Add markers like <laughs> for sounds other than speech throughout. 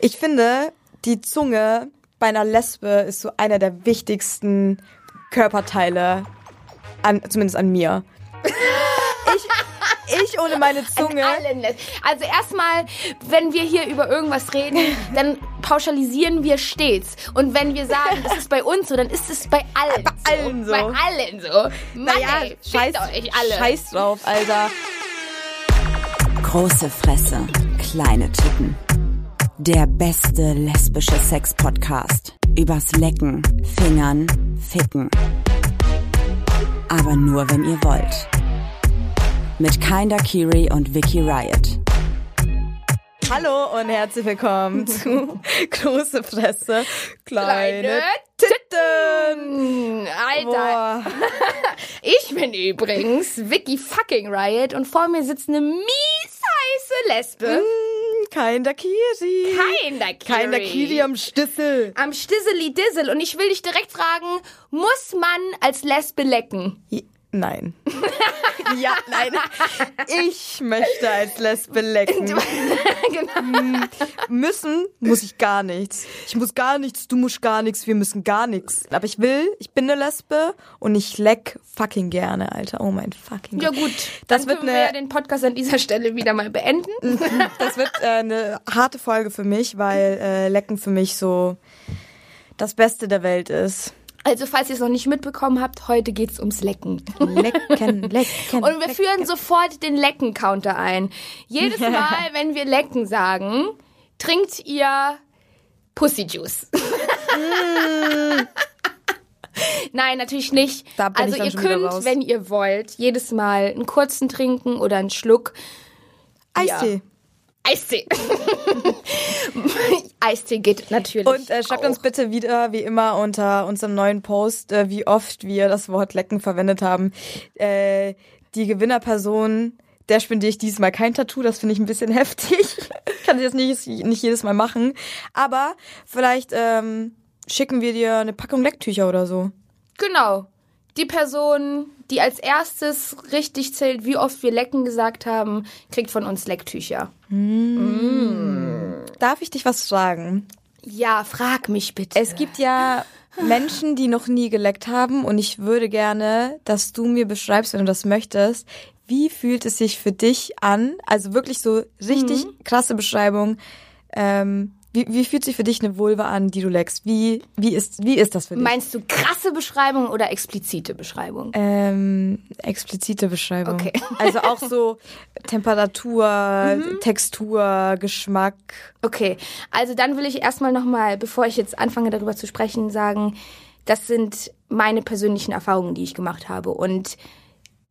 Ich finde, die Zunge bei einer Lesbe ist so einer der wichtigsten Körperteile, an, zumindest an mir. ich, ich ohne meine Zunge. Also erstmal, wenn wir hier über irgendwas reden, dann pauschalisieren wir stets. Und wenn wir sagen, das ist bei uns so, dann ist es bei allen Bei so. allen so. Bei allen so. Mann, Naja, ey, scheiß, euch alle. scheiß drauf, Alter. Große Fresse, kleine Titten. Der beste lesbische Sex-Podcast. Übers Lecken, Fingern, Ficken. Aber nur, wenn ihr wollt. Mit Kinder Kiri und Vicky Riot. Hallo und herzlich willkommen <laughs> zu Große Fresse, kleine, Kleine Titten. Alter, Boah. <laughs> ich bin übrigens Vicky fucking Riot und vor mir sitzt eine mies heiße Lesbe. Mm, Kein Dakiri. Kein Dakiri. Kein Dakiri am Stissel. Am Stisseli Dissel. Und ich will dich direkt fragen, muss man als Lesbe lecken? Nein. <laughs> ja, nein. Ich möchte als Lesbe lecken. <laughs> genau. Müssen muss ich gar nichts. Ich muss gar nichts, du musst gar nichts, wir müssen gar nichts. Aber ich will, ich bin eine Lesbe und ich leck fucking gerne, Alter. Oh mein fucking Ja Gott. gut, Das dann wird können wir ja den Podcast an dieser Stelle wieder mal beenden. <laughs> das wird äh, eine harte Folge für mich, weil äh, Lecken für mich so das Beste der Welt ist. Also falls ihr es noch nicht mitbekommen habt, heute geht's ums Lecken. Lecken, <laughs> lecken. Und wir führen sofort den Lecken-Counter ein. Jedes Mal, wenn wir Lecken sagen, trinkt ihr Pussyjuice. Nein, natürlich nicht. Also ihr könnt, wenn ihr wollt, jedes Mal einen kurzen trinken oder einen Schluck Eistee. Eistee. <laughs> Eistee geht natürlich. Und äh, schreibt auch. uns bitte wieder, wie immer, unter unserem neuen Post, äh, wie oft wir das Wort lecken verwendet haben. Äh, die Gewinnerperson, der spendiere ich diesmal kein Tattoo, das finde ich ein bisschen <laughs> heftig. Kann ich jetzt nicht, nicht jedes Mal machen. Aber vielleicht ähm, schicken wir dir eine Packung Lecktücher oder so. Genau. Die Person, die als erstes richtig zählt, wie oft wir lecken gesagt haben, kriegt von uns Lecktücher. Darf ich dich was fragen? Ja, frag mich bitte. Es gibt ja Menschen, die noch nie geleckt haben und ich würde gerne, dass du mir beschreibst, wenn du das möchtest, wie fühlt es sich für dich an? Also wirklich so richtig krasse Beschreibung. Ähm, wie, wie fühlt sich für dich eine Vulva an, die du leckst? Wie, wie, ist, wie ist das für dich? Meinst du krasse Beschreibung oder explizite Beschreibung? ähm, explizite Beschreibung. Okay. <laughs> Also auch so Temperatur, Textur, Geschmack. Okay, also dann will ich erstmal nochmal, bevor ich jetzt anfange darüber zu sprechen, sagen, das sind meine persönlichen Erfahrungen, die ich gemacht habe. Und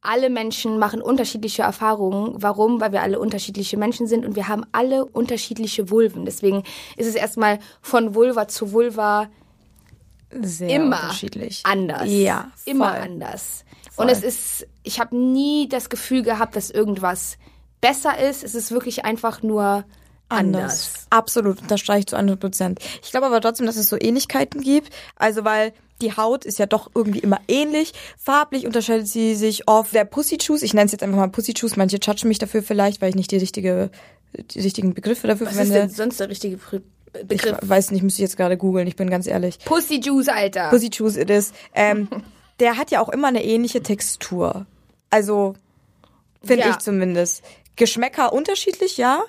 alle Menschen machen unterschiedliche Erfahrungen. Warum? Weil wir alle unterschiedliche Menschen sind und wir haben alle unterschiedliche Vulven. Deswegen ist es erstmal von Vulva zu Vulva Sehr immer unterschiedlich. anders. Ja, immer voll. anders. Voll. Und es ist, ich habe nie das Gefühl gehabt, dass irgendwas besser ist. Es ist wirklich einfach nur anders. Absolut, unterstreiche ich zu 100 Prozent. Ich glaube aber trotzdem, dass es so Ähnlichkeiten gibt. Also weil die Haut ist ja doch irgendwie immer ähnlich. Farblich unterscheidet sie sich oft. Der Pussy Juice, ich nenne es jetzt einfach mal Pussy Juice, manche judgen mich dafür vielleicht, weil ich nicht die richtige, die richtigen Begriffe dafür Was ist denn verwende. sonst der richtige Begr- Ich Begriff? weiß nicht, müsste ich jetzt gerade googeln, ich bin ganz ehrlich. Pussy Juice, Alter. Pussy Juice it is. Ähm, <laughs> der hat ja auch immer eine ähnliche Textur. Also, finde Ja. ich zumindest. Geschmäcker unterschiedlich, ja.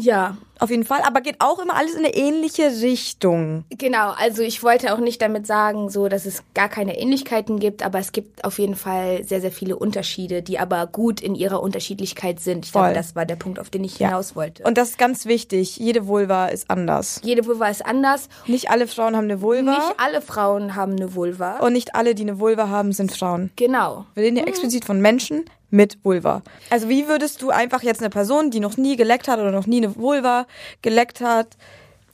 Ja, Auf jeden Fall, aber geht auch immer alles in eine ähnliche Richtung. genau. Also ich wollte auch nicht damit sagen, so, dass es gar keine Ähnlichkeiten gibt, aber es gibt auf jeden Fall sehr, sehr viele Unterschiede, die aber gut in ihrer Unterschiedlichkeit sind. Ich Voll. glaube, das war der Punkt, auf den ich hinaus wollte. Und das ist ganz wichtig. Jede Vulva ist anders. Jede Vulva ist anders. Nicht alle Frauen haben eine Vulva. Nicht alle Frauen haben eine Vulva. und nicht alle, die eine Vulva haben, sind Frauen. genau. Wir reden ja explizit von Menschen mit Vulva. Also wie würdest du einfach jetzt eine Person, die noch nie geleckt hat oder noch nie eine Vulva geleckt hat,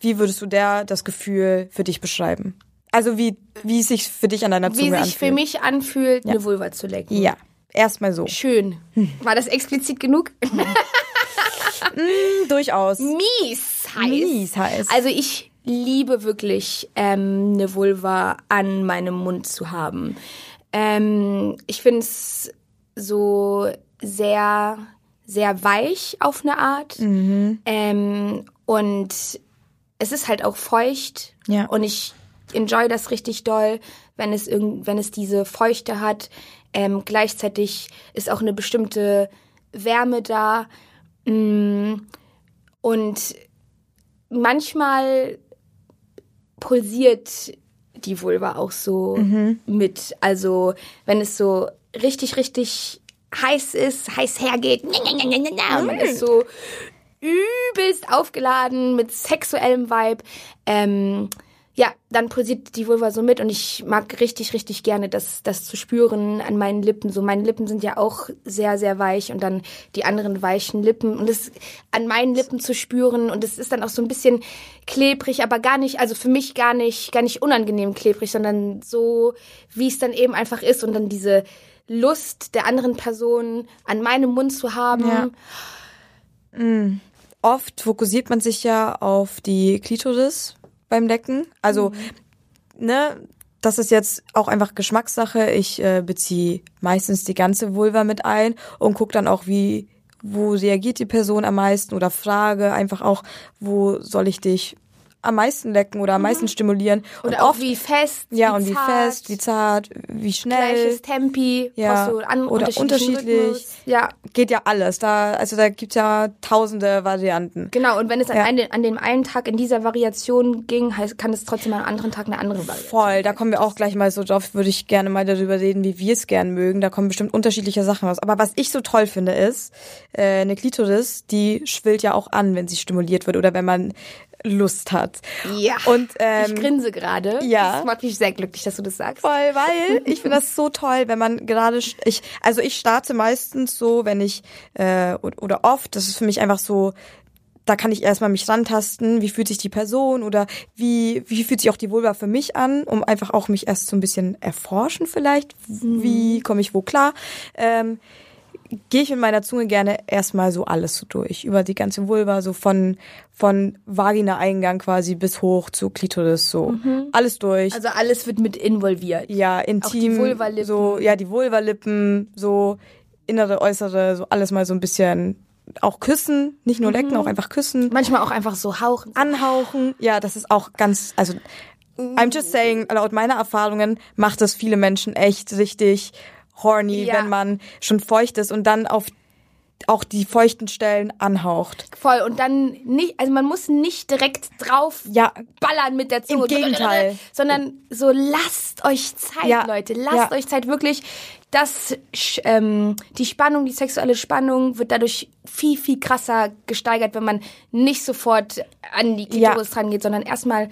wie würdest du der das Gefühl für dich beschreiben? Also wie, wie es sich für dich an deiner Wie Zunge sich anfühlt. für mich anfühlt, eine Vulva zu lecken. Ja, erstmal so. Schön. War das explizit genug? Durchaus. Mies heiß. Mies heiß. Also ich liebe wirklich ähm, eine Vulva an meinem Mund zu haben. Ähm, ich finde es so sehr, sehr weich auf eine Art. Ähm, und es ist halt auch feucht Ja. und ich enjoy das richtig doll, wenn es irgend, wenn es diese Feuchte hat. Ähm, gleichzeitig ist auch eine bestimmte Wärme da. Mm, Und manchmal pulsiert die Vulva auch so mit. Also wenn es so richtig, richtig heiß ist, heiß hergeht, und man ist so übelst aufgeladen mit sexuellem Vibe. Ähm, ja, dann pulsiert die Vulva so mit und ich mag richtig, richtig gerne das, das zu spüren an meinen Lippen. So, meine Lippen sind ja auch sehr, sehr weich und dann die anderen weichen Lippen und es an meinen Lippen zu spüren und es ist dann auch so ein bisschen klebrig, aber gar nicht, also für mich gar nicht, gar nicht unangenehm klebrig, sondern so, wie es dann eben einfach ist und dann diese Lust der anderen Person an meinem Mund zu haben. Ja. Oft fokussiert man sich ja auf die Klitoris beim Lecken. Also, ne, das ist jetzt auch einfach Geschmackssache. Ich äh, beziehe meistens die ganze Vulva mit ein und gucke dann auch, wie, wo reagiert die Person am meisten oder frage einfach auch, wo soll ich dich am meisten lecken oder am meisten stimulieren. Oder und auch oft, wie fest, ja, wie und wie zart, fest, wie zart, wie schnell. gleiches Tempi, Ja, an oder unterschiedlich. Rhythmus. Ja, Geht ja alles. Da, also da gibt's ja tausende Varianten. genau. Und wenn es an, Ja. einen, an dem einen Tag in dieser Variation ging, heißt, kann es trotzdem am anderen Tag eine andere Variation. Voll, da kommen wir auch gleich mal so drauf, würde ich gerne mal darüber reden, wie wir es gern mögen. Da kommen bestimmt unterschiedliche Sachen raus. Aber was ich so toll finde, ist, äh, eine Klitoris, die schwillt ja auch an, wenn sie stimuliert wird oder wenn man Lust hat. Ja. Und ähm, ich grinse gerade. ja. Das macht mich sehr glücklich, dass du das sagst. Voll, weil <laughs> ich finde das so toll, wenn man gerade ich also ich starte meistens so, wenn ich äh, oder oder oft, das ist für mich einfach so da kann ich erstmal mich rantasten, wie fühlt sich die Person oder wie, wie fühlt sich auch die Vulva für mich an, um einfach auch mich erst so ein bisschen erforschen vielleicht, wie komme ich wo klar. Ähm, gehe ich mit meiner Zunge gerne erstmal so alles so durch, über die ganze Vulva, so von, von Vagina-Eingang quasi bis hoch zu Klitoris, so alles durch. Also alles wird mit involviert. Ja, intim. Vulvalippen. So, ja, die Vulvalippen, so innere, äußere, so alles mal so ein bisschen auch küssen, nicht nur lecken, auch einfach küssen, Manchmal auch einfach so hauchen. anhauchen. Ja, das ist auch ganz, also I'm just saying, laut meiner Erfahrungen macht das viele Menschen echt richtig horny, Ja. wenn man schon feucht ist und dann auf auch die feuchten Stellen anhaucht. Voll. Und dann nicht, also man muss nicht direkt drauf Ja, ballern mit der Zunge. Im Gegenteil. Sondern so lasst euch Zeit, Ja. Leute. Lasst Ja. euch Zeit wirklich. Das, ähm, die Spannung, die sexuelle Spannung wird dadurch viel, viel krasser gesteigert, wenn man nicht sofort an die Klitoris dran geht, sondern erstmal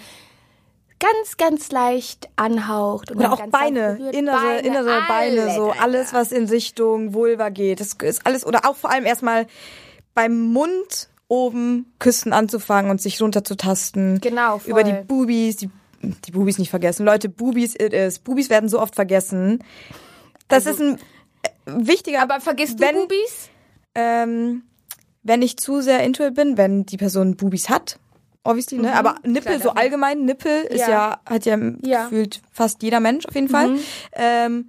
ganz, ganz leicht anhaucht. Und Oder auch Beine, innere, Beine, innere Beine, alles, so alles, was in Richtung Vulva geht. Das ist alles, oder auch vor allem erstmal beim Mund oben küssen anzufangen und sich runterzutasten. Genau, voll. Über die Bubis, die, die Bubis nicht vergessen. Leute, Bubis it is. Bubis werden so oft vergessen. Das ist ein äh, wichtiger, Aber vergisst wenn, du Bubis? ähm, wenn ich zu sehr into it bin, wenn die Person Bubis hat, obviously, ne? Aber Nippel, Klar, so allgemein, Nippel ist Ja. ja, hat ja, Ja. gefühlt fast jeder Mensch auf jeden Fall. Ähm,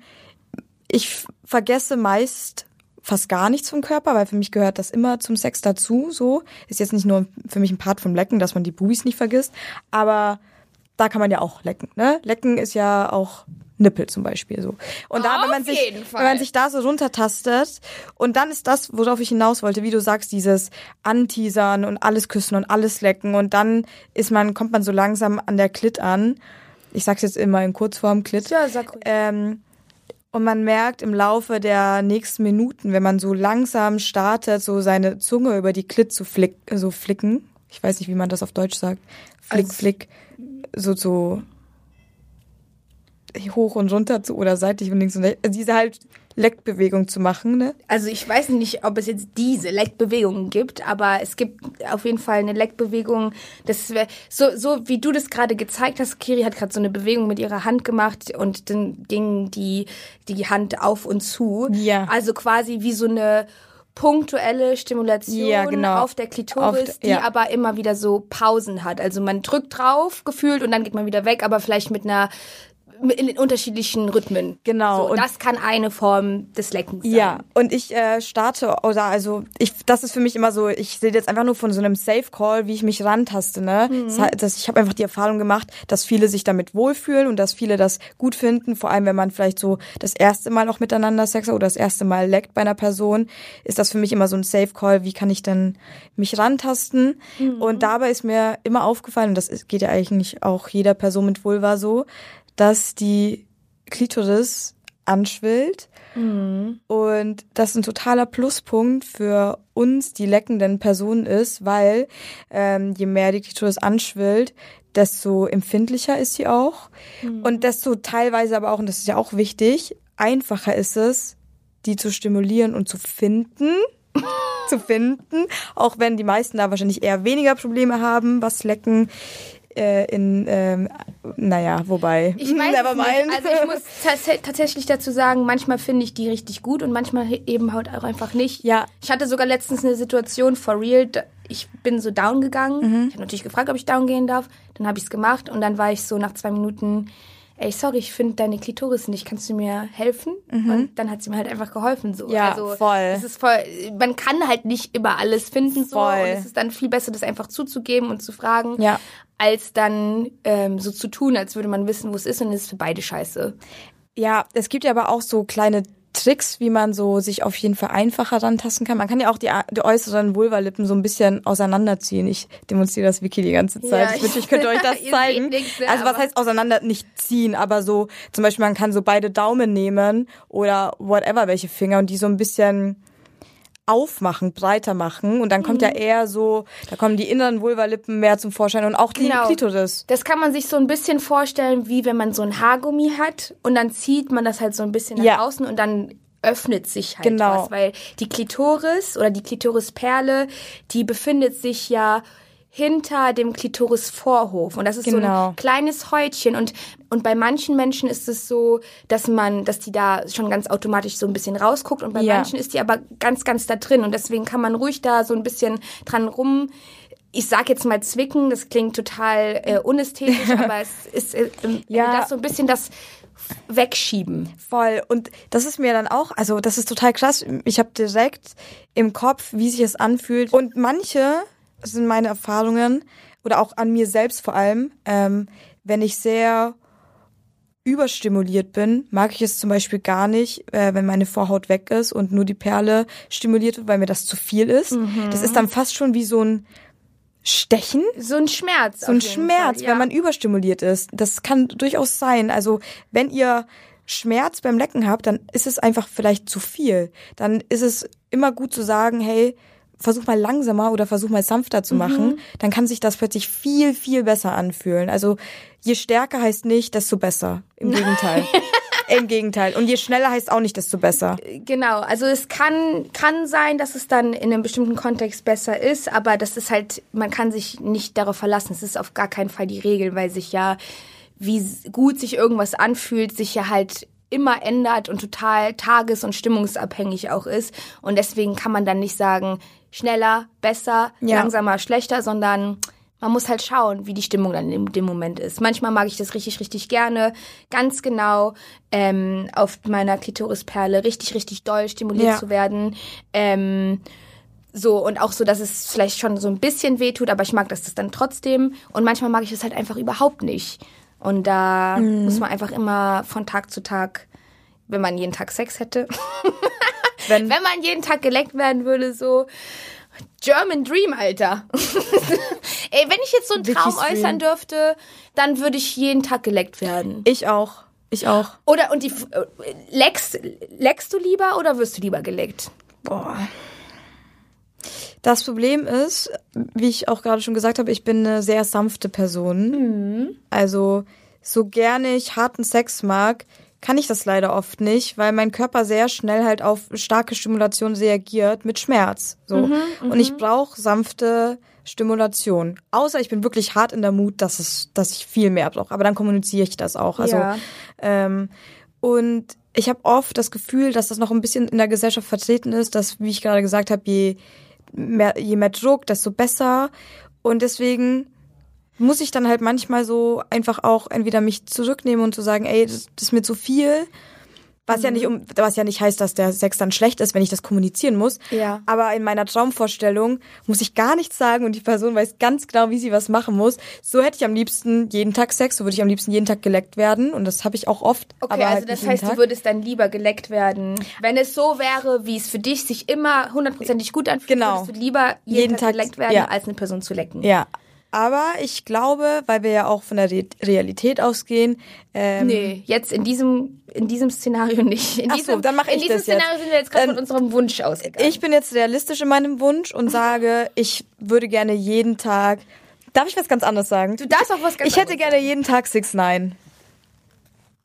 ich vergesse meist fast gar nichts vom Körper, weil für mich gehört das immer zum Sex dazu, so. Ist jetzt nicht nur für mich ein Part vom Lecken, dass man die Bubis nicht vergisst, aber da kann man ja auch lecken, ne? Lecken ist ja auch Nippel zum Beispiel so. Und da, wenn man Auf sich, wenn man sich da so runtertastet und dann ist das, worauf ich hinaus wollte, wie du sagst, dieses Anteasern und alles küssen und alles lecken und dann ist man, kommt man so langsam an der Klit an. Ich sag's jetzt immer in Kurzform Klit. Ja, sag ruhig. Ähm, und man merkt im Laufe der nächsten Minuten, wenn man so langsam startet, so seine Zunge über die Klit zu flick, so flicken. Ich weiß nicht, wie man das auf Deutsch sagt. Flick, Also- flick. So, so hoch und runter zu oder seitlich und links und rechts. Also diese halt Leckbewegung zu machen, ne? Also ich weiß nicht, ob es jetzt diese Leckbewegungen gibt, aber es gibt auf jeden Fall eine Leckbewegung. Das wär, so so wie du das gerade gezeigt hast. Kiri hat gerade so eine Bewegung mit ihrer Hand gemacht und dann ging die die Hand auf und zu. Ja. Also quasi wie so eine punktuelle Stimulation Ja, genau. auf der Klitoris, Auf- die ja. aber immer wieder so Pausen hat. Also man drückt drauf gefühlt und dann geht man wieder weg, aber vielleicht mit einer in unterschiedlichen Rhythmen. Genau. So, Und- das kann eine Form des Leckens sein. Ja, und ich äh, starte, oder also ich, das ist für mich immer so, ich sehe jetzt einfach nur von so einem Safe Call, wie ich mich rantaste, ne? Das, hat- das, ich habe einfach die Erfahrung gemacht, dass viele sich damit wohlfühlen und dass viele das gut finden, vor allem wenn man vielleicht so das erste Mal auch miteinander Sex hat oder das erste Mal leckt bei einer Person, ist das für mich immer so ein Safe Call, wie kann ich denn mich rantasten? Und dabei ist mir immer aufgefallen, und das geht ja eigentlich auch jeder Person mit Vulva so, dass die Klitoris anschwillt und das ein totaler Pluspunkt für uns, die leckenden Personen ist, weil ähm, je mehr die Klitoris anschwillt, desto empfindlicher ist sie auch. Und desto teilweise aber auch, und das ist ja auch wichtig, einfacher ist es, die zu stimulieren und zu finden. <laughs> zu finden, auch wenn die meisten da wahrscheinlich eher weniger Probleme haben, was Lecken äh, in, ähm, naja, wobei. Ich weiß Never es nicht. mind. Also ich muss <laughs> tats tatsächlich dazu sagen, manchmal finde ich die richtig gut und manchmal eben halt auch einfach nicht. Ja. Ich hatte sogar letztens eine Situation for real. Ich bin so down gegangen. Mhm. Ich habe natürlich gefragt, ob ich down gehen darf. Dann habe ich es gemacht und dann war ich so nach zwei Minuten, ey, sorry, ich finde deine Klitoris nicht. Kannst du mir helfen? Und dann hat sie mir halt einfach geholfen. So. Mhm. Ja, also, voll. Es ist voll. Man kann halt nicht immer alles finden so. Voll. Und es ist dann viel besser, das einfach zuzugeben und zu fragen Ja. als dann ähm, so zu tun, als würde man wissen, wo es ist und es ist für beide scheiße. Ja, es gibt ja aber auch so kleine Tricks, wie man so sich auf jeden Fall einfacher rantasten kann. Man kann ja auch die, die äußeren Vulvalippen so ein bisschen auseinanderziehen. Ich demonstriere das Wiki die ganze Zeit. Ja, ich wünschte, ich könnte euch <laughs> das zeigen. nichts, ne, also was heißt auseinander nicht ziehen, aber so zum Beispiel man kann so beide Daumen nehmen oder whatever welche Finger und die so ein bisschen aufmachen, breiter machen und dann kommt Mhm. ja eher so, da kommen die inneren Vulvalippen mehr zum Vorschein und auch die Genau. Klitoris. Das kann man sich so ein bisschen vorstellen, wie wenn man so ein Haargummi hat und dann zieht man das halt so ein bisschen nach Ja. außen und dann öffnet sich halt Genau. was, weil die Klitoris oder die Klitorisperle, die befindet sich ja hinter dem Klitorisvorhof und das ist so Genau. ein kleines Häutchen und und bei manchen Menschen ist es so, dass man, dass die da schon ganz automatisch so ein bisschen rausguckt und bei Ja. manchen ist die aber ganz ganz da drin und deswegen kann man ruhig da so ein bisschen dran rum ich sag jetzt mal zwicken, das klingt total äh, unästhetisch, <laughs> aber es ist äh, ähm, Ja. das so ein bisschen das Wegschieben. Voll. Und das ist mir dann auch, also das ist total krass. Ich habe direkt im Kopf, wie sich es anfühlt. Und manche, das sind meine Erfahrungen, oder auch an mir selbst vor allem, ähm, wenn ich sehr überstimuliert bin, mag ich es zum Beispiel gar nicht, äh, wenn meine Vorhaut weg ist und nur die Perle stimuliert wird, weil mir das zu viel ist. Das ist dann fast schon wie so ein Stechen So ein Schmerz. so ein Schmerz, wenn man überstimuliert ist. Das kann durchaus sein. Also wenn ihr Schmerz beim Lecken habt, dann ist es einfach vielleicht zu viel. Dann ist es immer gut zu sagen, hey, versuch mal langsamer oder versuch mal sanfter zu machen. Dann kann sich das plötzlich viel, viel besser anfühlen. Also je stärker heißt nicht, desto besser. Im <laughs> Gegenteil. Im Gegenteil. Und je schneller heißt auch nicht, desto besser. Genau, also es kann, kann sein, dass es dann in einem bestimmten Kontext besser ist, aber das ist halt, man kann sich nicht darauf verlassen. Es ist auf gar keinen Fall die Regel, weil sich ja, wie gut sich irgendwas anfühlt, sich ja halt immer ändert und total tages- und stimmungsabhängig auch ist. Und deswegen kann man dann nicht sagen, schneller, besser, Ja. langsamer, schlechter, sondern man muss halt schauen, wie die Stimmung dann in dem Moment ist. Manchmal mag ich das richtig, richtig gerne, ganz genau ähm, auf meiner Klitorisperle richtig, richtig doll stimuliert Ja. zu werden. Ähm, so, und auch so, dass es vielleicht schon so ein bisschen wehtut, aber ich mag das, das dann trotzdem. Und manchmal mag ich es halt einfach überhaupt nicht. Und da Mhm. muss man einfach immer von Tag zu Tag, wenn man jeden Tag Sex hätte, <laughs> Wenn, wenn man jeden Tag geleckt werden würde, so German Dream, Alter. <laughs> Ey, wenn ich jetzt so einen Traum äußern dürfte, dann würde ich jeden Tag geleckt werden. ich auch. Ich auch. Oder und die äh, leckst, leckst du lieber oder wirst du lieber geleckt? Boah. Das Problem ist, wie ich auch gerade schon gesagt habe, ich bin eine sehr sanfte Person. Also so gerne ich harten Sex mag, kann ich das leider oft nicht, weil mein Körper sehr schnell halt auf starke Stimulation reagiert mit Schmerz. So. Und ich brauche sanfte Stimulation. Außer ich bin wirklich hart in der Mut, dass es, dass ich viel mehr brauche. Aber dann kommuniziere ich das auch. Also Ja. ähm, und ich habe oft das Gefühl, dass das noch ein bisschen in der Gesellschaft vertreten ist, dass, wie ich gerade gesagt habe, je mehr, je mehr Druck, desto besser. Und deswegen muss ich dann halt manchmal so einfach auch entweder mich zurücknehmen und zu sagen, ey, das, das ist mir zu viel. Was ja nicht um, was ja nicht heißt, dass der Sex dann schlecht ist, wenn ich das kommunizieren muss. Ja. Aber in meiner Traumvorstellung muss ich gar nichts sagen und die Person weiß ganz genau, wie sie was machen muss. So hätte ich am liebsten jeden Tag Sex, so würde ich am liebsten jeden Tag geleckt werden und das habe ich auch oft. Okay, aber also halt das heißt, Tag. du würdest dann lieber geleckt werden. Wenn es so wäre, wie es für dich sich immer hundertprozentig gut anfühlt, Genau. würdest du lieber jeden, Jeden Tag, Tag, geleckt werden, ja. als eine Person zu lecken. Ja. Aber ich glaube, weil wir ja auch von der Re Realität ausgehen, ähm, Nee, jetzt in diesem, in diesem Szenario nicht. In Ach so, diesem, dann mach In ich diesem das jetzt. Szenario sind wir jetzt gerade Ähm, von unserem Wunsch ausgegangen. Ich bin jetzt realistisch in meinem Wunsch und sage, ich würde gerne jeden Tag. Darf ich was ganz anderes sagen? du darfst auch was ganz Ich hätte anderes gerne jeden Tag 6 9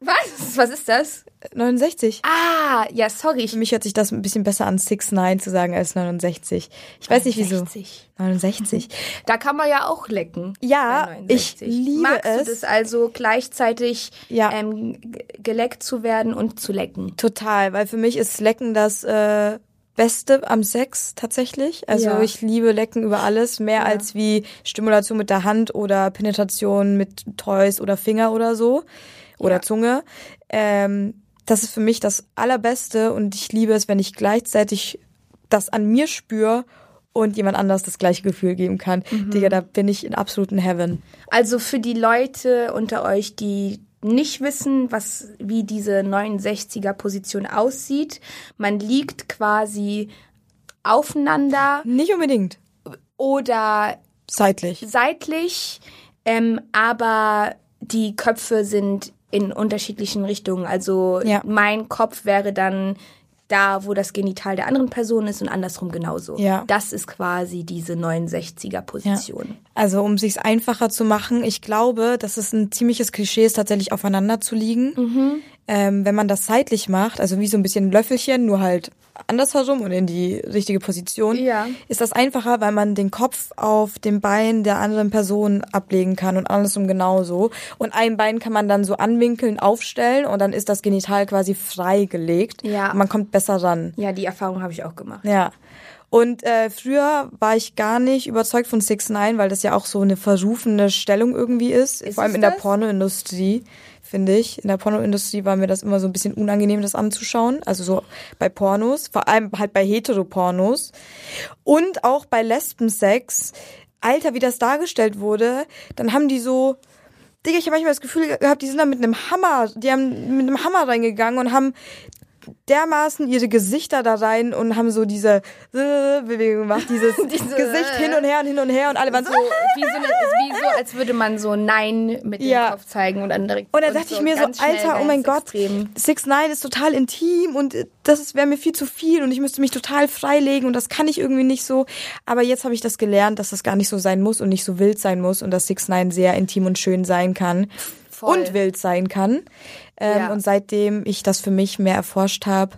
Was? Was ist das? 69. Ah, ja, sorry. Für mich hört sich das ein bisschen besser an, 6 9 zu sagen als 69. Ich weiß nicht wieso. 69. 69. Da kann man ja auch lecken. Ja, ich 69. liebe Magst es. du das also gleichzeitig Ja. ähm, geleckt zu werden und zu lecken? Total, weil für mich ist Lecken das äh, Beste am Sex tatsächlich. Also Ja. ich liebe Lecken über alles, mehr als wie Stimulation mit der Hand oder Penetration mit Toys oder Finger oder so oder Ja. Zunge. Ähm, das ist für mich das Allerbeste und ich liebe es, wenn ich gleichzeitig das an mir spüre und jemand anders das gleiche Gefühl geben kann. Mhm. Digga, da bin ich in absoluten Heaven. Also für die Leute unter euch, die nicht wissen, was wie diese 69er Position aussieht, man liegt quasi aufeinander Nicht unbedingt oder seitlich. seitlich, ähm, aber die Köpfe sind in unterschiedlichen Richtungen. Also Ja. mein Kopf wäre dann da, wo das Genital der anderen Person ist und andersrum genauso. Ja. Das ist quasi diese 69er Position. Also um sich's einfacher zu machen, ich glaube, dass es ein ziemliches Klischee ist, tatsächlich aufeinander zu liegen. Mhm. Ähm, wenn man das seitlich macht, also wie so ein bisschen Löffelchen, nur halt andersherum und in die richtige Position, Ja. ist das einfacher, weil man den Kopf auf dem Bein der anderen Person ablegen kann und andersrum genauso. Und ein Bein kann man dann so anwinkeln, aufstellen und dann ist das Genital quasi freigelegt. Ja. Und man kommt besser ran. Ja, die Erfahrung habe ich auch gemacht. Ja. Und äh, früher war ich gar nicht überzeugt von 6 9 weil das ja auch so eine verrufene Stellung irgendwie ist. Ist Vor allem in der das? Pornoindustrie, finde ich. In der Pornoindustrie war mir das immer so ein bisschen unangenehm, das anzuschauen. Also so bei Pornos, vor allem halt bei Heteropornos. Und auch bei Lesbensex. Alter, wie das dargestellt wurde, dann haben die so. Digga, ich habe manchmal das Gefühl gehabt, die sind da mit einem Hammer, die haben mit einem Hammer reingegangen und haben dermaßen ihre Gesichter da rein und haben so diese äh, Bewegung gemacht, dieses <laughs> Diese- Gesicht hin und her und hin und her und alle waren so. So, <laughs> wie, so eine, wie so, als würde man so Nein mit Ja. dem Kopf zeigen und dann direkt. Und da dachte ich mir so, Alter, oh mein Gott, extrem. Six Nine ist total intim und äh, das wäre mir viel zu viel und ich müsste mich total freilegen und das kann ich irgendwie nicht so. Aber jetzt habe ich das gelernt, dass das gar nicht so sein muss und nicht so wild sein muss und dass Six Nine sehr intim und schön sein kann Voll. und wild sein kann. Ähm, Ja. Und seitdem ich das für mich mehr erforscht habe,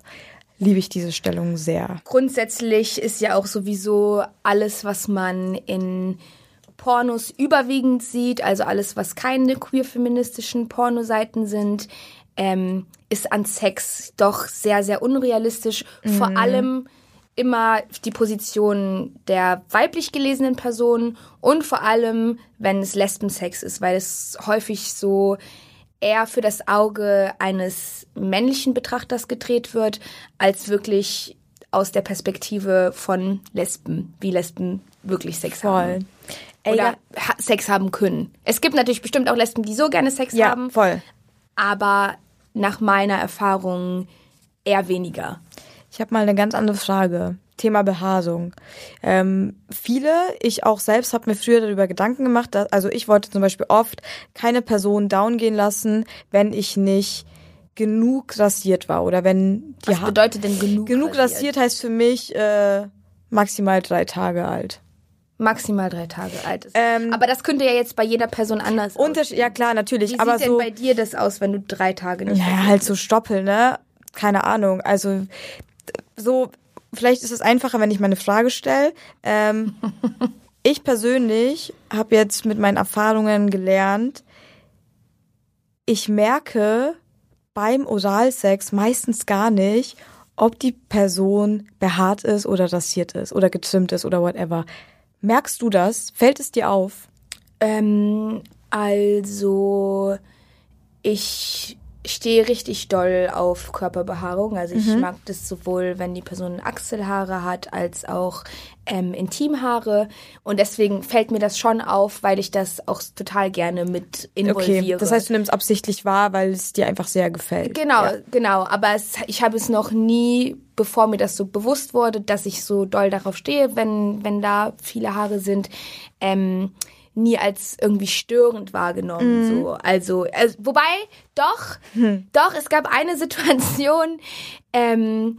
liebe ich diese Stellung sehr. Grundsätzlich ist ja auch sowieso alles, was man in Pornos überwiegend sieht, also alles, was keine queer-feministischen Pornoseiten sind, ähm, ist an Sex doch sehr, sehr unrealistisch. Vor allem immer die Position der weiblich gelesenen Person und vor allem, wenn es Lesbensex ist, weil es häufig so eher für das Auge eines männlichen Betrachters gedreht wird, als wirklich aus der Perspektive von Lesben, wie Lesben wirklich Sex Voll. haben. Ey, Oder ha Sex haben können. Es gibt natürlich bestimmt auch Lesben, die so gerne Sex ja, haben, voll. aber nach meiner Erfahrung eher weniger. Ich habe mal eine ganz andere Frage. Thema Behaarung. Ähm, viele, ich auch selbst, habe mir früher darüber Gedanken gemacht. Dass, also ich wollte zum Beispiel oft keine Person down gehen lassen, wenn ich nicht genug rasiert war oder wenn die Was Ha- bedeutet denn genug? genug rasiert? rasiert heißt für mich äh, maximal drei Tage alt. Maximal drei Tage alt ist. Ähm, aber das könnte ja jetzt bei jeder Person anders Unterschied, ja klar, natürlich, Wie aber sieht so denn bei dir das aus, wenn du drei Tage nicht Naja, halt so Stoppel, ne? Keine Ahnung. Also so, vielleicht ist es einfacher, wenn ich meine Frage stelle. Ähm, <laughs> ich persönlich habe jetzt mit meinen Erfahrungen gelernt, ich merke beim Oralsex meistens gar nicht, ob die Person behaart ist oder rasiert ist oder getrimmt ist oder whatever. Merkst du das? Fällt es dir auf? Ähm, also ich stehe richtig doll auf Körperbehaarung. Also ich mag das sowohl, wenn die Person Achselhaare hat, als auch ähm, Intimhaare. Und deswegen fällt mir das schon auf, weil ich das auch total gerne mit involviere. Okay, das heißt, du nimmst absichtlich wahr, weil es dir einfach sehr gefällt. Genau, Ja. genau. Aber es, ich habe es noch nie, bevor mir das so bewusst wurde, dass ich so doll darauf stehe, wenn, wenn da viele Haare sind, ähm, nie als irgendwie störend wahrgenommen. So. Also, also, wobei, doch, doch, es gab eine Situation, ähm,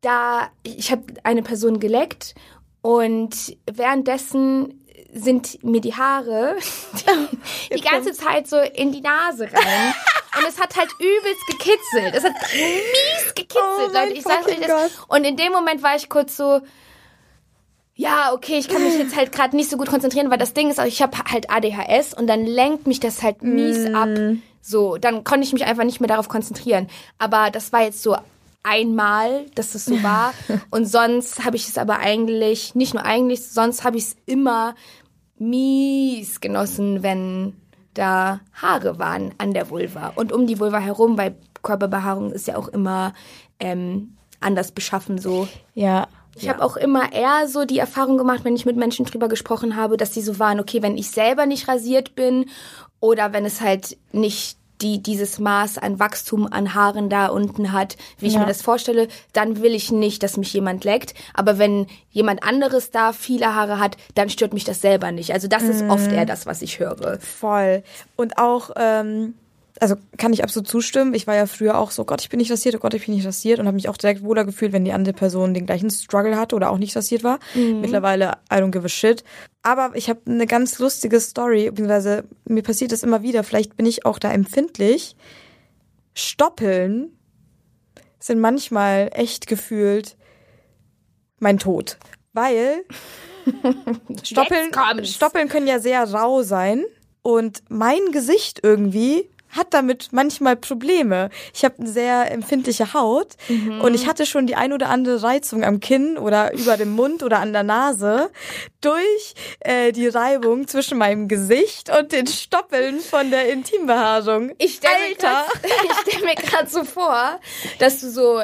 da ich habe eine Person geleckt und währenddessen sind mir die Haare <laughs> die, die ganze Zeit so in die Nase rein. <laughs> Und es hat halt übelst gekitzelt. Es hat mies gekitzelt, Oh Leute. Ich sag's euch das. Und in dem Moment war ich kurz so, ja, okay, ich kann mich jetzt halt gerade nicht so gut konzentrieren, weil das Ding ist ich habe halt ADHS und dann lenkt mich das halt mies ab. So, dann konnte ich mich einfach nicht mehr darauf konzentrieren. Aber das war jetzt so einmal, dass das so war. <laughs> und sonst habe ich es aber eigentlich, nicht nur eigentlich, sonst habe ich es immer mies genossen, wenn da Haare waren an der Vulva und um die Vulva herum, weil Körperbehaarung ist ja auch immer ähm, anders beschaffen so. Ja. Ich habe auch immer eher so die Erfahrung gemacht, wenn ich mit Menschen drüber gesprochen habe, dass die so waren, okay, wenn ich selber nicht rasiert bin oder wenn es halt nicht die dieses Maß an Wachstum an Haaren da unten hat, wie ich Ja. mir das vorstelle, dann will ich nicht, dass mich jemand leckt. Aber wenn jemand anderes da viele Haare hat, dann stört mich das selber nicht. Also das ist oft eher das, was ich höre. Voll. Und auch, ähm, also kann ich absolut zustimmen. Ich war ja früher auch so, Gott, ich bin nicht rasiert, oh Gott, ich bin nicht rasiert und habe mich auch direkt wohler gefühlt, wenn die andere Person den gleichen Struggle hatte oder auch nicht rasiert war. Mittlerweile, I don't give a shit. Aber ich habe eine ganz lustige Story, beziehungsweise mir passiert das immer wieder, vielleicht bin ich auch da empfindlich. Stoppeln sind manchmal echt gefühlt mein Tod. Weil <laughs> Stoppeln. Stoppeln können ja sehr rau sein und mein Gesicht irgendwie hat damit manchmal Probleme. Ich habe eine sehr empfindliche Haut und ich hatte schon die ein oder andere Reizung am Kinn oder über dem Mund oder an der Nase durch äh, die Reibung zwischen meinem Gesicht und den Stoppeln von der Intimbehaarung. Ich stelle stell mir gerade <laughs> so vor, dass du so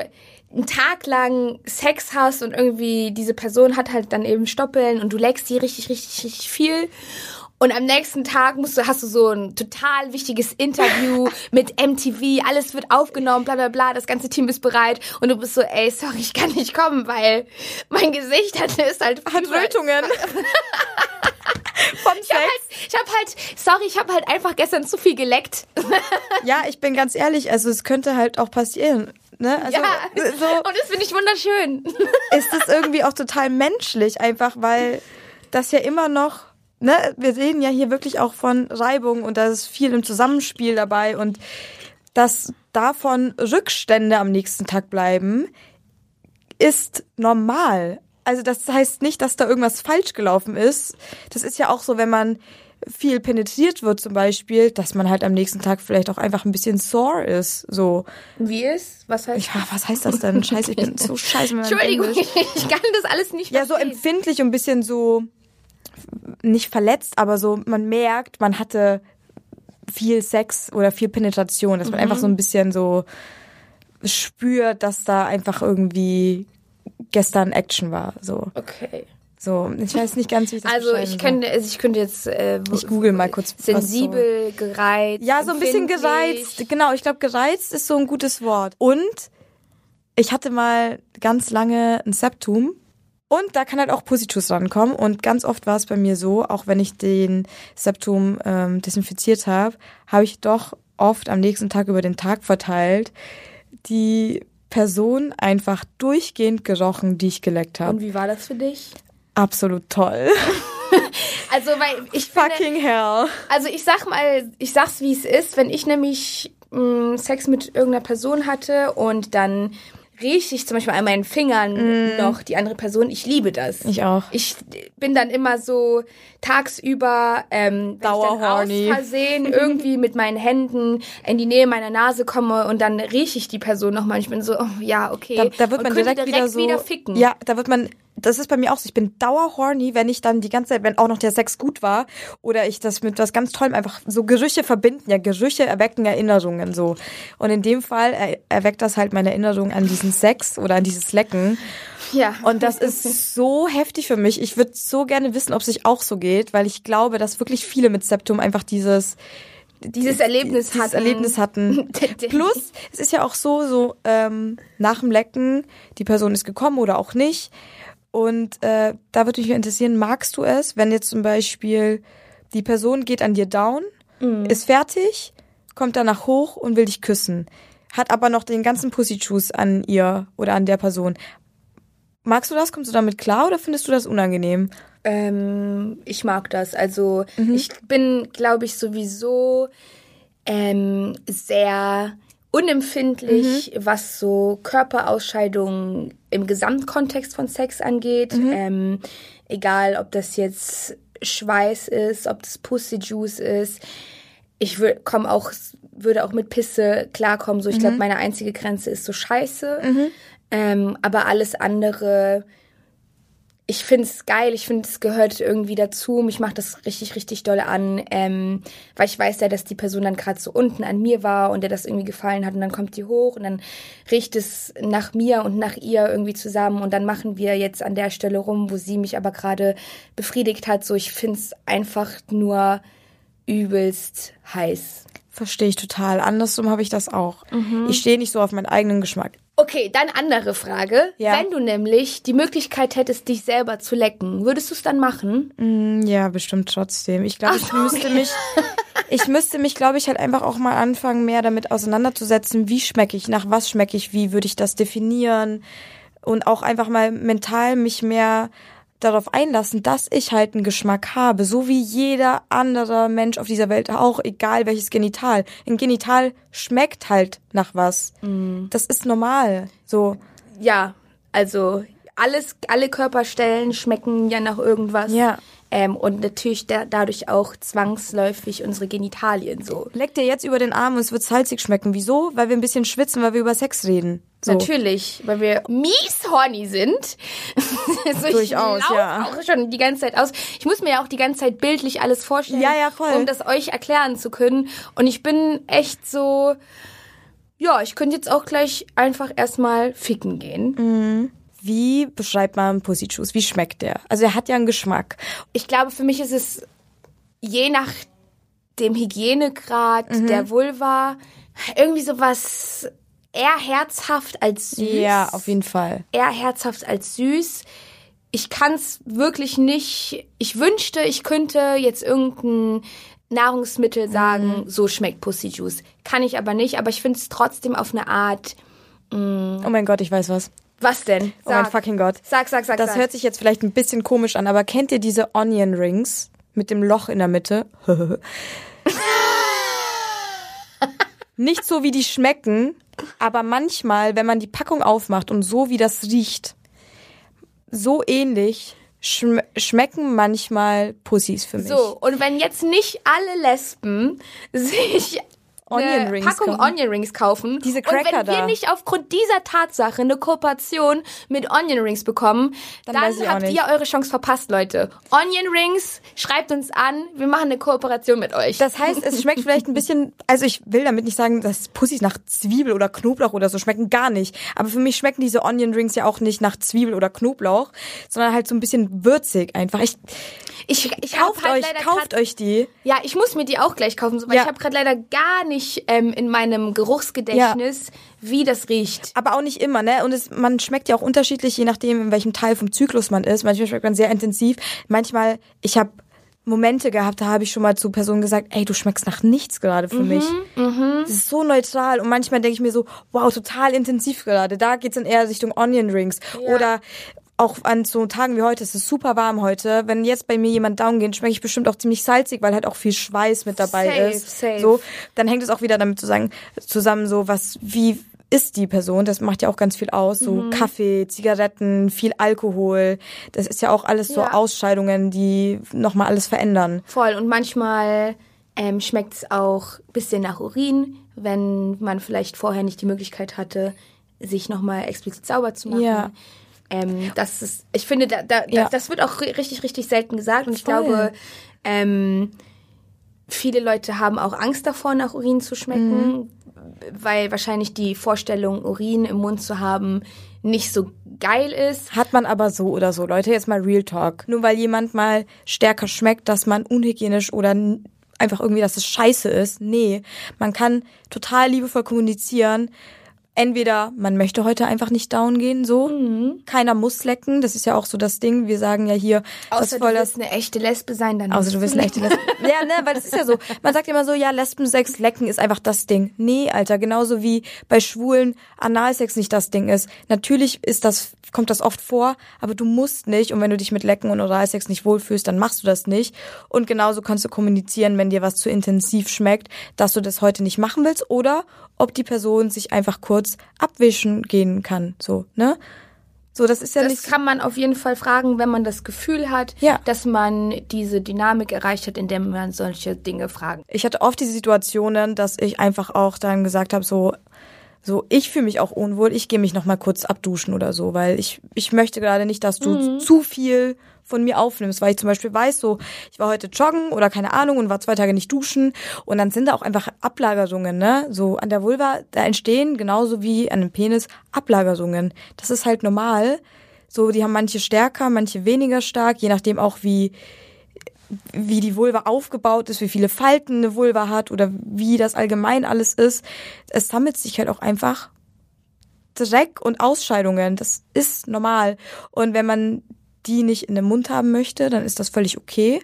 einen Tag lang Sex hast und irgendwie diese Person hat halt dann eben Stoppeln und du leckst die richtig, richtig, richtig viel. Und am nächsten Tag musst du, hast du so ein total wichtiges Interview <laughs> mit MTV, alles wird aufgenommen, bla bla bla, das ganze Team ist bereit und du bist so, ey, sorry, ich kann nicht kommen, weil mein Gesicht hat, ist halt Hat Rötungen. <laughs> Vom Ich Sex. halt, ich hab halt, sorry, ich hab halt einfach gestern zu viel geleckt. Ja, ich bin ganz ehrlich, also es könnte halt auch passieren. Ne? Also, Ja, so, und das finde ich wunderschön. ist es irgendwie auch total menschlich, einfach weil das ja immer noch, ne, wir reden ja hier wirklich auch von Reibung und da ist viel im Zusammenspiel dabei und dass davon Rückstände am nächsten Tag bleiben, ist normal. Also das heißt nicht, dass da irgendwas falsch gelaufen ist. Das ist ja auch so, wenn man viel penetriert wird zum Beispiel, dass man halt am nächsten Tag vielleicht auch einfach ein bisschen sore ist. So, Wie ist? Was heißt? ja, was heißt das denn? Scheiße, ich bin so <laughs> scheiße Entschuldigung, <laughs> ich kann das alles nicht Ja, so empfindlich und ein bisschen so nicht verletzt, aber so man merkt, man hatte viel Sex oder viel Penetration, dass man einfach so ein bisschen so spürt, dass da einfach irgendwie gestern Action war. So, Okay. so ich weiß nicht ganz, wie ich das Also ich könnte, also ich könnte jetzt äh, Ich google mal kurz, sensibel, gereizt. Ja, so ein bisschen gereizt. Genau, ich glaube, gereizt ist so ein gutes Wort. Und ich hatte mal ganz lange ein Septum. Und da kann halt auch Positus rankommen. Und ganz oft war es bei mir so, auch wenn ich den Septum ähm, desinfiziert habe, habe ich doch oft am nächsten Tag über den Tag verteilt die Person einfach durchgehend gerochen, die ich geleckt habe. Und wie war das für dich? Absolut toll. <laughs> Also weil ich <laughs> finde, Fucking hell. also ich sag mal, ich sag's wie es ist, wenn ich nämlich mh, Sex mit irgendeiner Person hatte und dann rieche ich zum Beispiel an meinen Fingern noch die andere Person. Ich liebe das. Mm. Ich auch. Ich bin dann immer so tagsüber, ähm, Dauerhorny. aus Versehen irgendwie mit meinen Händen in die Nähe meiner Nase komme und dann rieche ich die Person nochmal. Ich bin so, oh, ja, okay. Da, da wird man könnte direkt, wieder so. wieder ficken. Ja, da wird man das ist bei mir auch so. Ich bin dauerhorny, wenn ich dann die ganze Zeit, wenn auch noch der Sex gut war oder ich das mit was ganz Tollem einfach so Gerüche verbinden. Ja, Gerüche erwecken Erinnerungen so. Und in dem Fall er erweckt das halt meine Erinnerung an diesen Sex oder an dieses Lecken. Ja. Und das ist so heftig für mich. Ich würde so gerne wissen, ob es sich auch so geht, weil ich glaube, dass wirklich viele mit Septum einfach dieses dieses Erlebnis dieses hatten. Erlebnis hatten. <laughs> Plus, es ist ja auch so, so ähm, nach dem Lecken, die Person ist gekommen oder auch nicht. Und äh, da würde mich interessieren, magst du es, wenn jetzt zum Beispiel die Person geht an dir down, ist fertig, kommt danach hoch und will dich küssen, hat aber noch den ganzen Pussy Juice an ihr oder an der Person. Magst du das? Kommst du damit klar oder findest du das unangenehm? Ähm, ich mag das. Also ich bin, glaube ich, sowieso ähm, sehr unempfindlich, was so Körperausscheidungen im Gesamtkontext von Sex angeht. Ähm, egal, ob das jetzt Schweiß ist, ob das Pussy Juice ist. Ich wür komm auch, würde auch mit Pisse klarkommen. So, ich glaube, meine einzige Grenze ist so Scheiße. Ähm, aber alles andere ich finde es geil, ich finde es gehört irgendwie dazu. Mich macht das richtig, richtig doll an, ähm, weil ich weiß ja, dass die Person dann gerade so unten an mir war und der das irgendwie gefallen hat und dann kommt die hoch und dann riecht es nach mir und nach ihr irgendwie zusammen und dann machen wir jetzt an der Stelle rum, wo sie mich aber gerade befriedigt hat. So, ich finde es einfach nur übelst heiß. Verstehe ich total. Andersrum habe ich das auch. Ich stehe nicht so auf meinen eigenen Geschmack. Okay, dann andere Frage. Ja. Wenn du nämlich die Möglichkeit hättest, dich selber zu lecken, würdest du es dann machen? Mm, Ja, bestimmt trotzdem. Ich glaube, ich müsste mich, ich müsste mich, glaube ich, halt einfach auch mal anfangen, mehr damit auseinanderzusetzen, wie schmecke ich, nach was schmecke ich, wie würde ich das definieren und auch einfach mal mental mich mehr darauf einlassen, dass ich halt einen Geschmack habe, so wie jeder andere Mensch auf dieser Welt auch, egal welches Genital. Ein Genital schmeckt halt nach was. Das ist normal. So, Ja, also alles, alle Körperstellen schmecken ja nach irgendwas. Ja. Ähm, und natürlich da, dadurch auch zwangsläufig unsere Genitalien so. leck dir jetzt über den Arm und es wird salzig schmecken. Wieso? Weil wir ein bisschen schwitzen, weil wir über Sex reden. So. Natürlich, weil wir mies horny sind. <laughs> so, Durchaus, ich ja. auch schon die ganze Zeit aus. Ich muss mir ja auch die ganze Zeit bildlich alles vorstellen, Ja, ja, voll. um das euch erklären zu können. Und ich bin echt so, ja, ich könnte jetzt auch gleich einfach erstmal ficken gehen. Wie beschreibt man Pussy Juice? Wie schmeckt der? Also er hat ja einen Geschmack. Ich glaube, für mich ist es je nach dem Hygienegrad Mhm. der Vulva irgendwie sowas eher herzhaft als süß. Ja, auf jeden Fall. eher herzhaft als süß. Ich kann es wirklich nicht. Ich wünschte, ich könnte jetzt irgendein Nahrungsmittel sagen, Mhm. so schmeckt Pussy Juice. Kann ich aber nicht, aber ich finde es trotzdem auf eine Art. Oh mein Gott, ich weiß was. Was denn? Oh mein fucking Gott. Sag, sag, sag. Das sag. hört sich jetzt vielleicht ein bisschen komisch an, aber kennt ihr diese Onion Rings mit dem Loch in der Mitte? <laughs> <laughs> <laughs> Nicht so, wie die schmecken, aber manchmal, wenn man die Packung aufmacht und so, wie das riecht, so ähnlich schm schmecken manchmal Pussys für mich. So, und wenn jetzt nicht alle Lesben <laughs> sich Onion Rings Packung kaufen. Onion Rings kaufen Diese und wenn Cracker wir da. nicht aufgrund dieser Tatsache eine Kooperation mit Onion Rings bekommen, Dann dann, habt ihr eure Chance verpasst, Leute. Onion Rings, schreibt uns an, wir machen eine Kooperation mit euch. Das heißt, es schmeckt vielleicht ein bisschen, also ich will damit nicht sagen, dass Pussys nach Zwiebel oder Knoblauch oder so schmecken, gar nicht. Aber für mich schmecken diese Onion Rings ja auch nicht nach Zwiebel oder Knoblauch, sondern halt so ein bisschen würzig einfach. Ich, ich ich kauft halt euch, kauft grad, euch die. Ja, ich muss mir die auch gleich kaufen, so, weil Ja. ich habe gerade leider gar nicht ähm, in meinem Geruchsgedächtnis, wie das riecht. Aber auch nicht immer, ne? Und es, man schmeckt ja auch unterschiedlich, je nachdem, in welchem Teil vom Zyklus man ist. Manchmal schmeckt man sehr intensiv. Manchmal, ich habe Momente gehabt, da habe ich schon mal zu Personen gesagt, ey, du schmeckst nach nichts gerade für mich. Das ist so neutral. Und manchmal denke ich mir so, wow, total intensiv gerade. Da geht's dann eher Richtung Onion Rings. Oder auch an so Tagen wie heute, es ist super warm heute. Wenn jetzt bei mir jemand down geht, schmecke ich bestimmt auch ziemlich salzig, weil halt auch viel Schweiß mit dabei Safe, ist. safe. So, dann hängt es auch wieder damit zusammen, zusammen so was, wie ist die Person? Das macht ja auch ganz viel aus. So Mhm. Kaffee, Zigaretten, viel Alkohol. Das ist ja auch alles so Ja. Ausscheidungen, die nochmal alles verändern. Voll. Und manchmal ähm, schmeckt es auch ein bisschen nach Urin, wenn man vielleicht vorher nicht die Möglichkeit hatte, sich nochmal explizit sauber zu machen. Ja. Ähm, das ist, ich finde, da, da, Ja. das, das wird auch ri- richtig, richtig selten gesagt. Und ich Voll. glaube, ähm, viele Leute haben auch Angst davor, nach Urin zu schmecken, weil wahrscheinlich die Vorstellung, Urin im Mund zu haben, nicht so geil ist. Hat man aber so oder so, Leute, jetzt mal Real Talk. Nur weil jemand mal stärker schmeckt, dass man unhygienisch oder einfach irgendwie, dass es scheiße ist. Nee, man kann total liebevoll kommunizieren. Entweder man möchte heute einfach nicht down gehen, so. Keiner muss lecken. Das ist ja auch so das Ding. Wir sagen ja hier, Außer du willst eine echte Lesbe sein, dann Außer du willst eine echte Lesbe. ja, ne, weil das ist ja so. Man sagt immer so, ja, Lesbensex, lecken ist einfach das Ding. Nee, Alter, genauso wie bei Schwulen Analsex nicht das Ding ist. Natürlich ist das, kommt das oft vor, aber du musst nicht. Und wenn du dich mit Lecken und Oralsex nicht wohlfühlst, dann machst du das nicht. Und genauso kannst du kommunizieren, wenn dir was zu intensiv schmeckt, dass du das heute nicht machen willst oder ob die Person sich einfach kurz abwischen gehen kann. So, ne? So, das ist ja Das nicht. kann man auf jeden Fall fragen, wenn man das Gefühl hat, Ja. dass man diese Dynamik erreicht hat, indem man solche Dinge fragt. ich hatte oft diese Situationen, dass ich einfach auch dann gesagt habe, so, so, ich fühle mich auch unwohl, ich gehe mich noch mal kurz abduschen oder so, weil ich, ich möchte gerade nicht, dass du zu viel von mir aufnimmst, weil ich zum Beispiel weiß, so, ich war heute joggen oder keine Ahnung und war zwei Tage nicht duschen und dann sind da auch einfach Ablagerungen, ne, so an der Vulva, da entstehen genauso wie an dem Penis Ablagerungen. Das ist halt normal. So, die haben manche stärker, manche weniger stark, je nachdem auch wie, wie die Vulva aufgebaut ist, wie viele Falten eine Vulva hat oder wie das allgemein alles ist. Es sammelt sich halt auch einfach Dreck und Ausscheidungen. Das ist normal. Und wenn man die nicht in den Mund haben möchte, dann ist das völlig okay.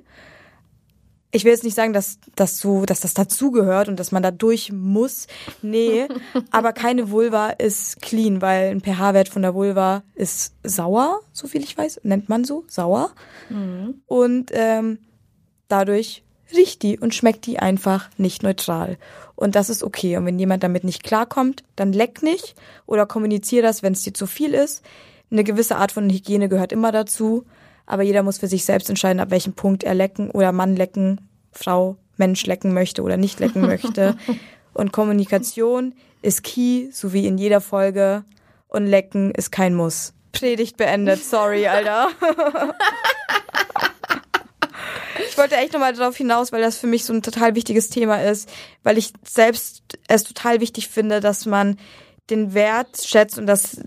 Ich will jetzt nicht sagen, dass das so, dass das dazugehört und dass man da durch muss. Nee, <laughs> aber keine Vulva ist clean, weil ein pH-Wert von der Vulva ist sauer, so viel ich weiß, nennt man so, sauer. Und ähm, dadurch riecht die und schmeckt die einfach nicht neutral. Und das ist okay. Und wenn jemand damit nicht klarkommt, dann leck nicht oder kommunizier das, wenn es dir zu viel ist. Eine gewisse Art von Hygiene gehört immer dazu. Aber jeder muss für sich selbst entscheiden, ab welchem Punkt er lecken oder Mann lecken, Frau, Mensch lecken möchte oder nicht lecken möchte. <laughs> Und Kommunikation ist key, so wie in jeder Folge. Und lecken ist kein Muss. Predigt beendet, sorry, Alter. <laughs> Ich wollte echt nochmal darauf hinaus, weil das für mich so ein total wichtiges Thema ist, weil ich selbst es total wichtig finde, dass man den Wert schätzt und das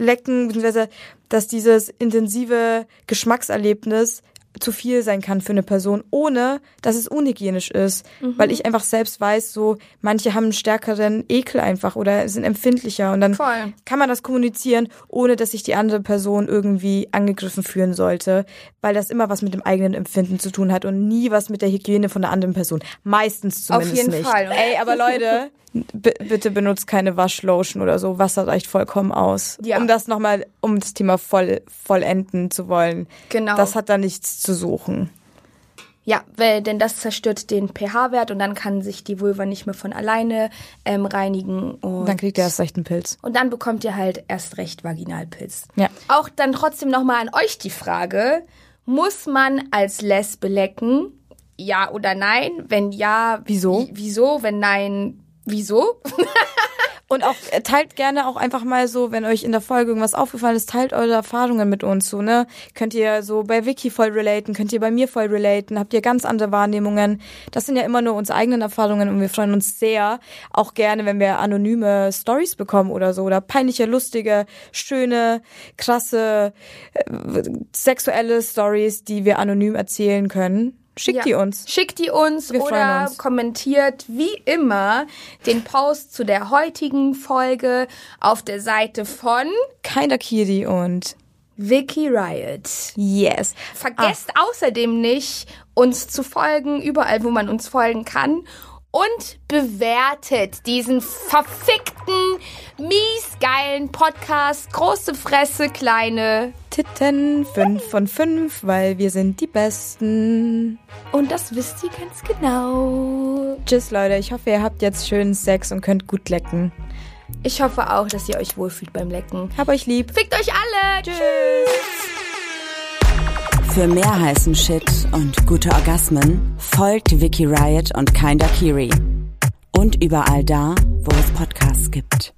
Lecken, beziehungsweise dass dieses intensive Geschmackserlebnis zu viel sein kann für eine Person, ohne dass es unhygienisch ist. Weil ich einfach selbst weiß, so manche haben einen stärkeren Ekel einfach oder sind empfindlicher und dann Voll. kann man das kommunizieren, ohne dass sich die andere Person irgendwie angegriffen fühlen sollte, weil das immer was mit dem eigenen Empfinden zu tun hat und nie was mit der Hygiene von der anderen Person. Meistens zumindest jeden nicht. Fall. Ey, aber Leute, <laughs> b- bitte benutzt keine Waschlotion oder so. Wasser reicht vollkommen aus. Ja. Um das nochmal, um das Thema voll, vollenden zu wollen. Genau. Das hat da nichts zu suchen. Ja, weil, denn das zerstört den pH-Wert und dann kann sich die Vulva nicht mehr von alleine ähm, reinigen. Und Dann kriegt ihr erst recht einen Pilz. Und dann bekommt ihr halt erst recht Vaginalpilz. Ja. Auch dann trotzdem nochmal an euch die Frage, muss man als Lesbe lecken? Ja oder nein? Wenn ja, Wieso? wie- Wieso? Wenn nein, wieso? Und auch äh, teilt gerne auch einfach mal so, wenn euch in der Folge irgendwas aufgefallen ist, teilt eure Erfahrungen mit uns so, ne? Könnt ihr so bei Vicky voll relaten, könnt ihr bei mir voll relaten, habt ihr ganz andere Wahrnehmungen. Das sind ja immer nur unsere eigenen Erfahrungen und wir freuen uns sehr, auch gerne, wenn wir anonyme Stories bekommen oder so oder peinliche, lustige, schöne, krasse, äh, sexuelle Stories, die wir anonym erzählen können. Schickt Ja. die uns. Schickt die uns Wir oder uns. kommentiert wie immer den Post zu der heutigen Folge auf der Seite von Keiner Kiri und Vicky Riot. yes. Vergesst außerdem nicht, uns zu folgen, überall, wo man uns folgen kann. Und bewertet diesen verfickten, mies geilen Podcast. Große Fresse, kleine. Titten, fünf von fünf, weil wir sind die Besten. Und das wisst ihr ganz genau. Tschüss, Leute. Ich hoffe, ihr habt jetzt schönen Sex und könnt gut lecken. Ich hoffe auch, dass ihr euch wohlfühlt beim Lecken. Hab euch lieb. Fickt euch alle. Tschüss. Für mehr heißen Shit und gute Orgasmen folgt Vicky Riot und Kinda Kiri. Und überall da, wo es Podcasts gibt.